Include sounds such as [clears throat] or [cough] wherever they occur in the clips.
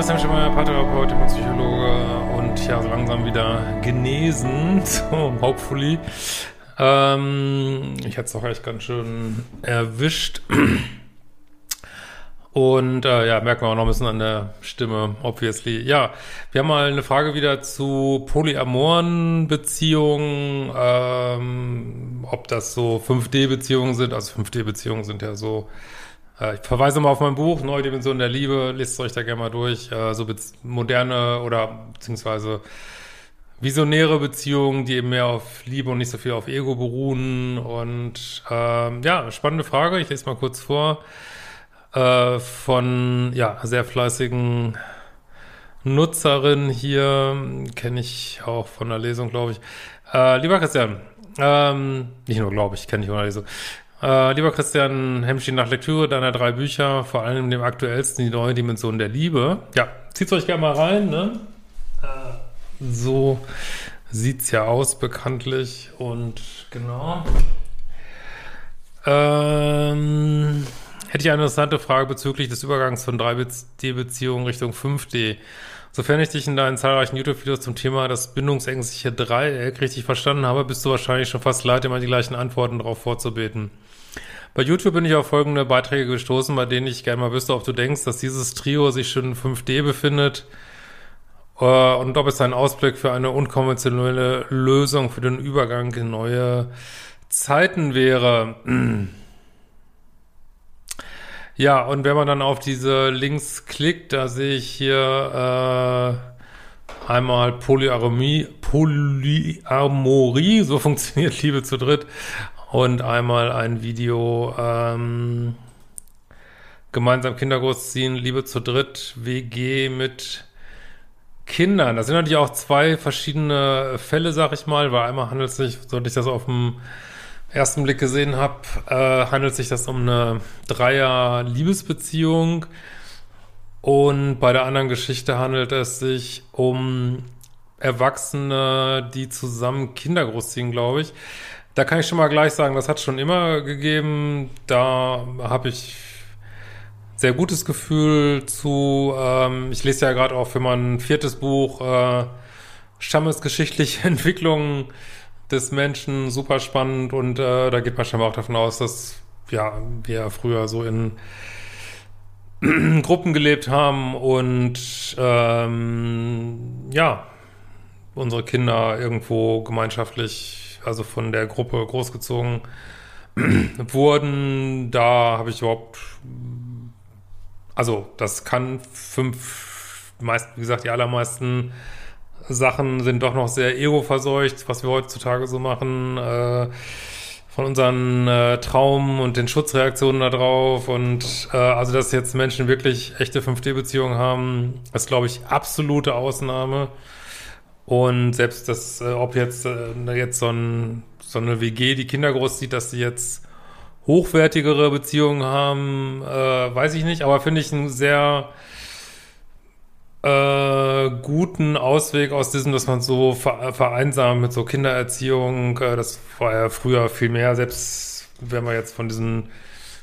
Christian Schemmer, Paartherapeut Psychologe und ja, so langsam wieder genesen, [laughs] so hopefully. Ähm, ich hatte es doch echt ganz schön erwischt. Und äh, ja, merken wir auch noch ein bisschen an der Stimme, obviously. Ja, wir haben mal eine Frage wieder zu polyamoren Beziehungen, ähm, ob das so 5D-Beziehungen sind. Also 5D-Beziehungen sind ja so ich verweise mal auf mein Buch, Neue Dimension der Liebe, lest euch da gerne mal durch. Äh, so moderne oder beziehungsweise visionäre Beziehungen, die eben mehr auf Liebe und nicht so viel auf Ego beruhen. Und ähm, ja, spannende Frage, ich lese mal kurz vor. Äh, von ja, sehr fleißigen Nutzerin hier, kenne ich auch von der Lesung, glaube ich. Äh, lieber Christian, ähm, nicht nur glaube ich, kenne ich von der Lesung. Äh, lieber Christian Hemschi, nach Lektüre deiner drei Bücher, vor allem dem aktuellsten, die neue Dimension der Liebe. Ja, zieht euch gerne mal rein, ne? Äh, so sieht's ja aus, bekanntlich. Und genau. Ähm, hätte ich eine interessante Frage bezüglich des Übergangs von 3D-Beziehungen Richtung 5D. Sofern ich dich in deinen zahlreichen YouTube-Videos zum Thema das bindungsängstliche Dreieck richtig verstanden habe, bist du wahrscheinlich schon fast leid, immer die gleichen Antworten darauf vorzubeten. Bei YouTube bin ich auf folgende Beiträge gestoßen, bei denen ich gerne mal wüsste, ob du denkst, dass dieses Trio sich schon in 5D befindet äh, und ob es ein Ausblick für eine unkonventionelle Lösung für den Übergang in neue Zeiten wäre. [clears throat] Ja, und wenn man dann auf diese Links klickt, da sehe ich hier äh, einmal Polyarmie, Polyamorie, so [laughs] funktioniert Liebe zu dritt, und einmal ein Video ähm, gemeinsam Kinder großziehen, Liebe zu dritt, WG mit Kindern. Das sind natürlich auch zwei verschiedene Fälle, sag ich mal, weil einmal handelt es sich, sollte ich das auf dem ersten Blick gesehen habe, äh, handelt sich das um eine Dreier-Liebesbeziehung und bei der anderen Geschichte handelt es sich um Erwachsene, die zusammen Kinder großziehen, glaube ich. Da kann ich schon mal gleich sagen, das hat schon immer gegeben. Da habe ich sehr gutes Gefühl zu. Ähm, ich lese ja gerade auch für mein viertes Buch äh, Stammesgeschichtliche [laughs] Entwicklungen des Menschen, super spannend und äh, da geht man schon mal auch davon aus, dass ja wir früher so in [clears throat] Gruppen gelebt haben und ähm, ja unsere Kinder irgendwo gemeinschaftlich also von der Gruppe großgezogen [clears throat] wurden. Da habe ich überhaupt, also das kann fünf, meist, wie gesagt, die allermeisten Sachen sind doch noch sehr ego-verseucht, was wir heutzutage so machen, äh, von unseren äh, Traum und den Schutzreaktionen darauf und äh, also, dass jetzt Menschen wirklich echte 5D-Beziehungen haben, ist, glaube ich, absolute Ausnahme. Und selbst das, äh, ob jetzt, äh, jetzt so, ein, so eine WG die Kinder großzieht, dass sie jetzt hochwertigere Beziehungen haben, äh, weiß ich nicht, aber finde ich einen sehr äh, guten Ausweg aus diesem, dass man so ver vereinsamt mit so Kindererziehung. Äh, das war ja früher viel mehr, selbst wenn wir jetzt von diesen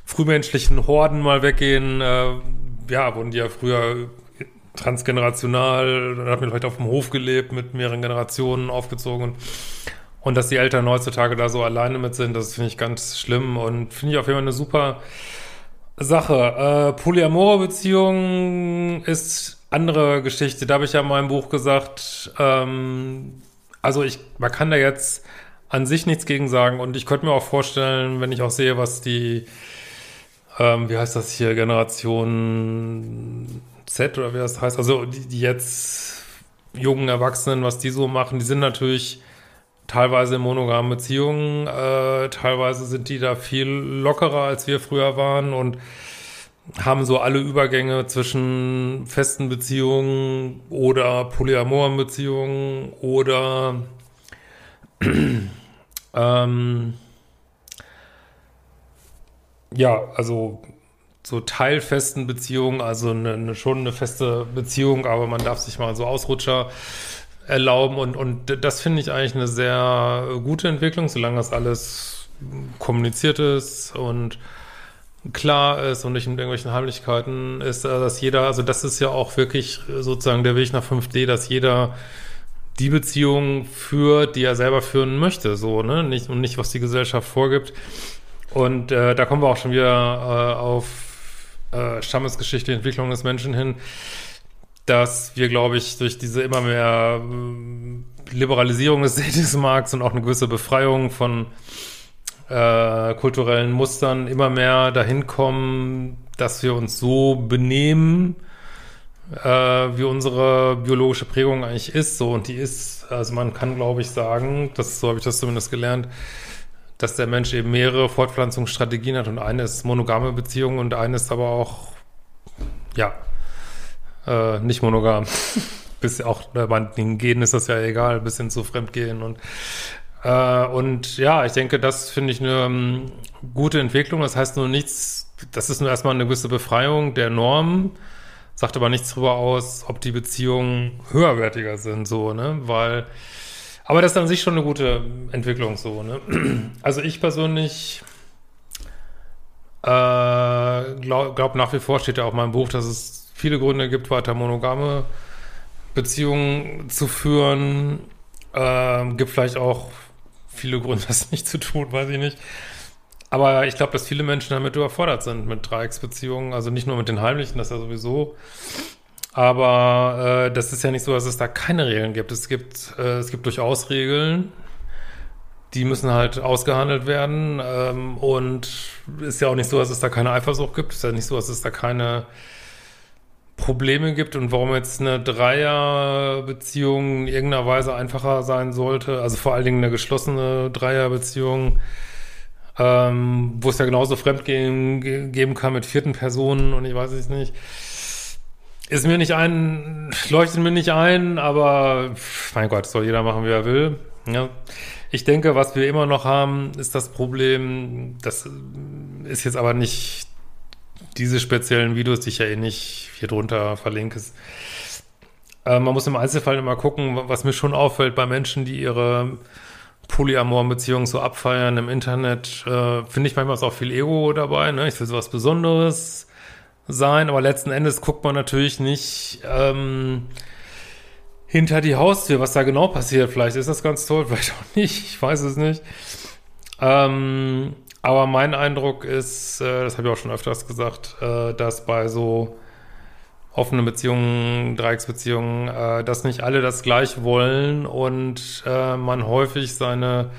frühmenschlichen Horden mal weggehen, äh, ja, wurden die ja früher transgenerational, dann hat man vielleicht auf dem Hof gelebt, mit mehreren Generationen aufgezogen. Und dass die Eltern heutzutage da so alleine mit sind, das finde ich ganz schlimm und finde ich auf jeden Fall eine super Sache. Äh, polyamore Beziehung ist andere Geschichte. Da habe ich ja in meinem Buch gesagt, ähm, also ich, man kann da jetzt an sich nichts gegen sagen und ich könnte mir auch vorstellen, wenn ich auch sehe, was die, ähm, wie heißt das hier, Generation Z oder wie das heißt, also die, die jetzt jungen Erwachsenen, was die so machen, die sind natürlich teilweise in monogamen Beziehungen, äh, teilweise sind die da viel lockerer, als wir früher waren und haben so alle Übergänge zwischen festen Beziehungen oder polyamoren Beziehungen oder [clears throat] ähm, ja, also so teilfesten Beziehungen, also eine, eine, schon eine feste Beziehung, aber man darf sich mal so Ausrutscher erlauben und, und das finde ich eigentlich eine sehr gute Entwicklung, solange das alles kommuniziert ist und klar ist und nicht mit irgendwelchen Heimlichkeiten ist, äh, dass jeder, also das ist ja auch wirklich sozusagen der Weg nach 5D, dass jeder die Beziehung führt, die er selber führen möchte, so, ne? Nicht, und nicht, was die Gesellschaft vorgibt. Und äh, da kommen wir auch schon wieder äh, auf äh, Stammesgeschichte, Entwicklung des Menschen hin, dass wir, glaube ich, durch diese immer mehr äh, Liberalisierung des [laughs] Datingmarkts und auch eine gewisse Befreiung von äh, kulturellen Mustern immer mehr dahin kommen, dass wir uns so benehmen, äh, wie unsere biologische Prägung eigentlich ist. So und die ist, also man kann, glaube ich, sagen, das so habe ich das zumindest gelernt, dass der Mensch eben mehrere Fortpflanzungsstrategien hat und eine ist monogame Beziehung und eine ist aber auch ja äh, nicht monogam. [laughs] bis auch äh, bei den Genen ist das ja egal, bis hin zu Fremdgehen und äh, und ja, ich denke, das finde ich eine um, ähm, gute Entwicklung. Das heißt nur nichts, das ist nur erstmal eine gewisse Befreiung der Norm, sagt aber nichts darüber aus, ob die Beziehungen höherwertiger sind, so, ne? Weil, aber das ist an sich schon eine gute Entwicklung, so, ne? [clears throat] Also ich persönlich äh, glaube glaub nach wie vor, steht ja auch in meinem Buch, dass es viele Gründe gibt, weiter monogame Beziehungen zu führen. Äh, gibt vielleicht auch viele Gründe, [laughs] das nicht zu tun, weiß ich nicht. Aber ich glaube, dass viele Menschen damit überfordert sind mit Dreiecksbeziehungen. Also nicht nur mit den heimlichen, das ja sowieso. Aber äh, das ist ja nicht so, dass es da keine Regeln gibt. Es gibt, äh, es gibt durchaus Regeln, die müssen halt ausgehandelt werden. Ähm, und ist ja auch nicht so, dass es da keine Eifersucht gibt. Ist ja nicht so, dass es da keine Probleme gibt und warum jetzt eine Dreierbeziehung in irgendeiner Weise einfacher sein sollte. Also vor allen Dingen eine geschlossene Dreierbeziehung, ähm, wo es ja genauso Fremdgehen geben kann mit vierten Personen und ich weiß es nicht. Ist mir nicht ein, leuchtet mir nicht ein, aber mein Gott, soll jeder machen, wie er will. Ja. Ich denke, was wir immer noch haben, ist das Problem, das ist jetzt aber nicht diese speziellen Videos, die ich ja eh nicht hier drunter verlinke. Äh, man muss im Einzelfall immer gucken, was mir schon auffällt bei Menschen, die ihre Polyamor-Beziehungen so abfeiern im Internet, äh, finde ich manchmal auch viel Ego dabei. Ne? Ich will sowas Besonderes sein, aber letzten Endes guckt man natürlich nicht ähm, hinter die Haustür, was da genau passiert. Vielleicht ist das ganz toll, [laughs] vielleicht auch nicht. Ich weiß es nicht. Ähm, aber mein Eindruck ist, äh, das habe ich auch schon öfters gesagt, äh, dass bei so offenen Beziehungen, Dreiecksbeziehungen, äh, dass nicht alle das gleich wollen und man häufig seine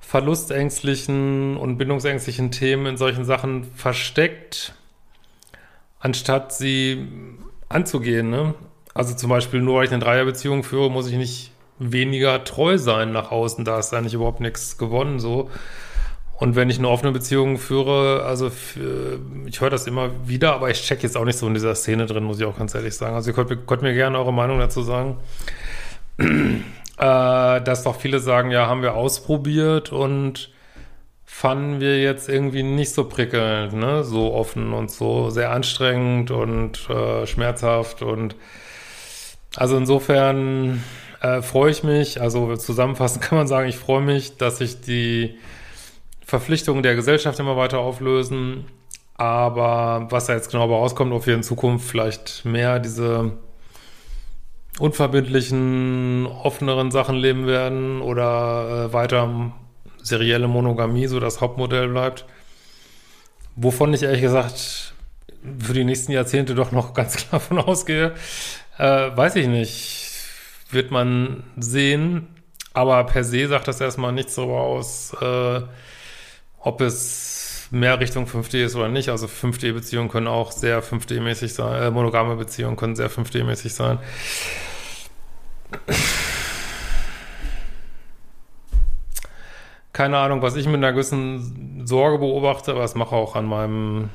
verlustängstlichen und bindungsängstlichen Themen in solchen Sachen versteckt, anstatt sie anzugehen. Ne? Also zum Beispiel nur weil ich eine Dreierbeziehung führe, muss ich nicht weniger treu sein nach außen. Da ist eigentlich überhaupt nichts gewonnen so. Und wenn ich eine offene Beziehung führe, also ich höre das immer wieder, aber ich check jetzt auch nicht so in dieser Szene drin, muss ich auch ganz ehrlich sagen. Also ihr könnt, könnt mir gerne eure Meinung dazu sagen. [clears throat] äh, dass doch viele sagen, ja, haben wir ausprobiert und fanden wir jetzt irgendwie nicht so prickelnd, ne? So offen und so sehr anstrengend und äh, schmerzhaft und also insofern äh, freue ich mich, also zusammenfassend [laughs] kann man sagen, ich freue mich, dass ich die Verpflichtungen der Gesellschaft immer weiter auflösen. Aber was da jetzt genau rauskommt, ob wir in Zukunft vielleicht mehr diese unverbindlichen, offeneren Sachen leben werden oder äh, weiter serielle Monogamie so das Hauptmodell bleibt. Wovon ich ehrlich gesagt für die nächsten Jahrzehnte doch noch ganz [laughs] klar von ausgehe, äh, weiß ich nicht. Wird man sehen. Aber per se sagt das erstmal nichts darüber aus, äh, ob es mehr Richtung 5D ist oder nicht. Also 5D-Beziehungen können auch sehr 5D-mäßig sein, äh, monogame Beziehungen können sehr 5D-mäßig sein. Keine Ahnung, was ich mit einer gewissen Sorge beobachte, aber es mache auch an meinem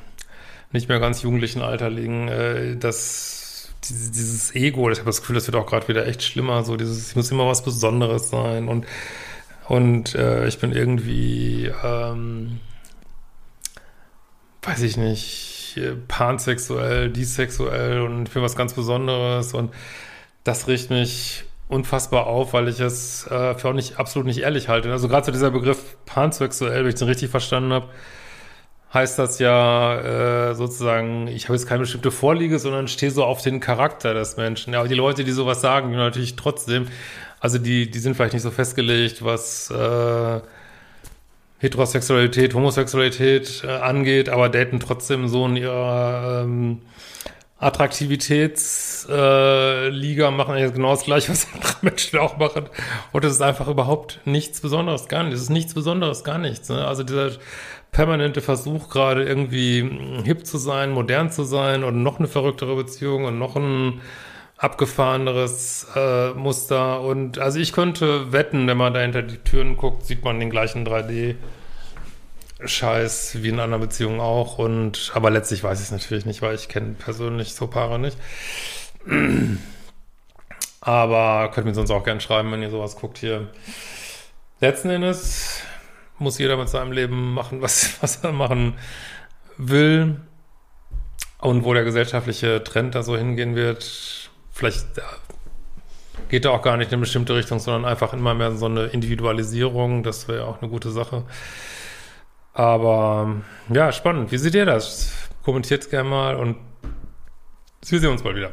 nicht mehr ganz jugendlichen Alter liegen, äh, dass dieses Ego, ich habe das Gefühl, das wird auch gerade wieder echt schlimmer, so dieses, ich muss immer was Besonderes sein und und äh, ich bin irgendwie, ähm, weiß ich nicht, pansexuell, disexuell und bin was ganz Besonderes. Und das riecht mich unfassbar auf, weil ich es äh, für auch nicht absolut nicht ehrlich halte. Also gerade so dieser Begriff pansexuell, wenn ich den richtig verstanden habe, heißt das ja äh, sozusagen, ich habe jetzt keine bestimmte Vorliege, sondern stehe so auf den Charakter des Menschen. Ja, aber die Leute, die sowas sagen, die natürlich trotzdem, also die, die sind vielleicht nicht so festgelegt, was äh, Heterosexualität, Homosexualität äh, angeht, aber daten trotzdem so in ihrer ähm, Attraktivitätsliga, äh, machen jetzt genau das gleiche, was [laughs] andere Menschen auch machen. Und es ist einfach überhaupt nichts Besonderes, gar nicht. Es ist nichts Besonderes, gar nichts. Ne? Also dieser permanente Versuch, gerade irgendwie hip zu sein, modern zu sein und noch eine verrücktere Beziehung und noch ein abgefahreneres äh, Muster. Und also ich könnte wetten, wenn man da hinter die Türen guckt, sieht man den gleichen 3D. Scheiß wie in einer Beziehung auch und aber letztlich weiß ich es natürlich nicht, weil ich kenne persönlich so Paare nicht. Aber könnt mir sonst auch gern schreiben, wenn ihr sowas guckt hier. Letzten Endes muss jeder mit seinem Leben machen, was, [laughs] was er machen will. Und wo der gesellschaftliche Trend da so hingehen wird, vielleicht geht er auch gar nicht in eine bestimmte Richtung, sondern einfach immer mehr so eine Individualisierung. Das wäre auch eine gute Sache. Aber ja, spannend. Wie seht ihr das? Kommentiert gerne mal und wir sehen uns bald wieder.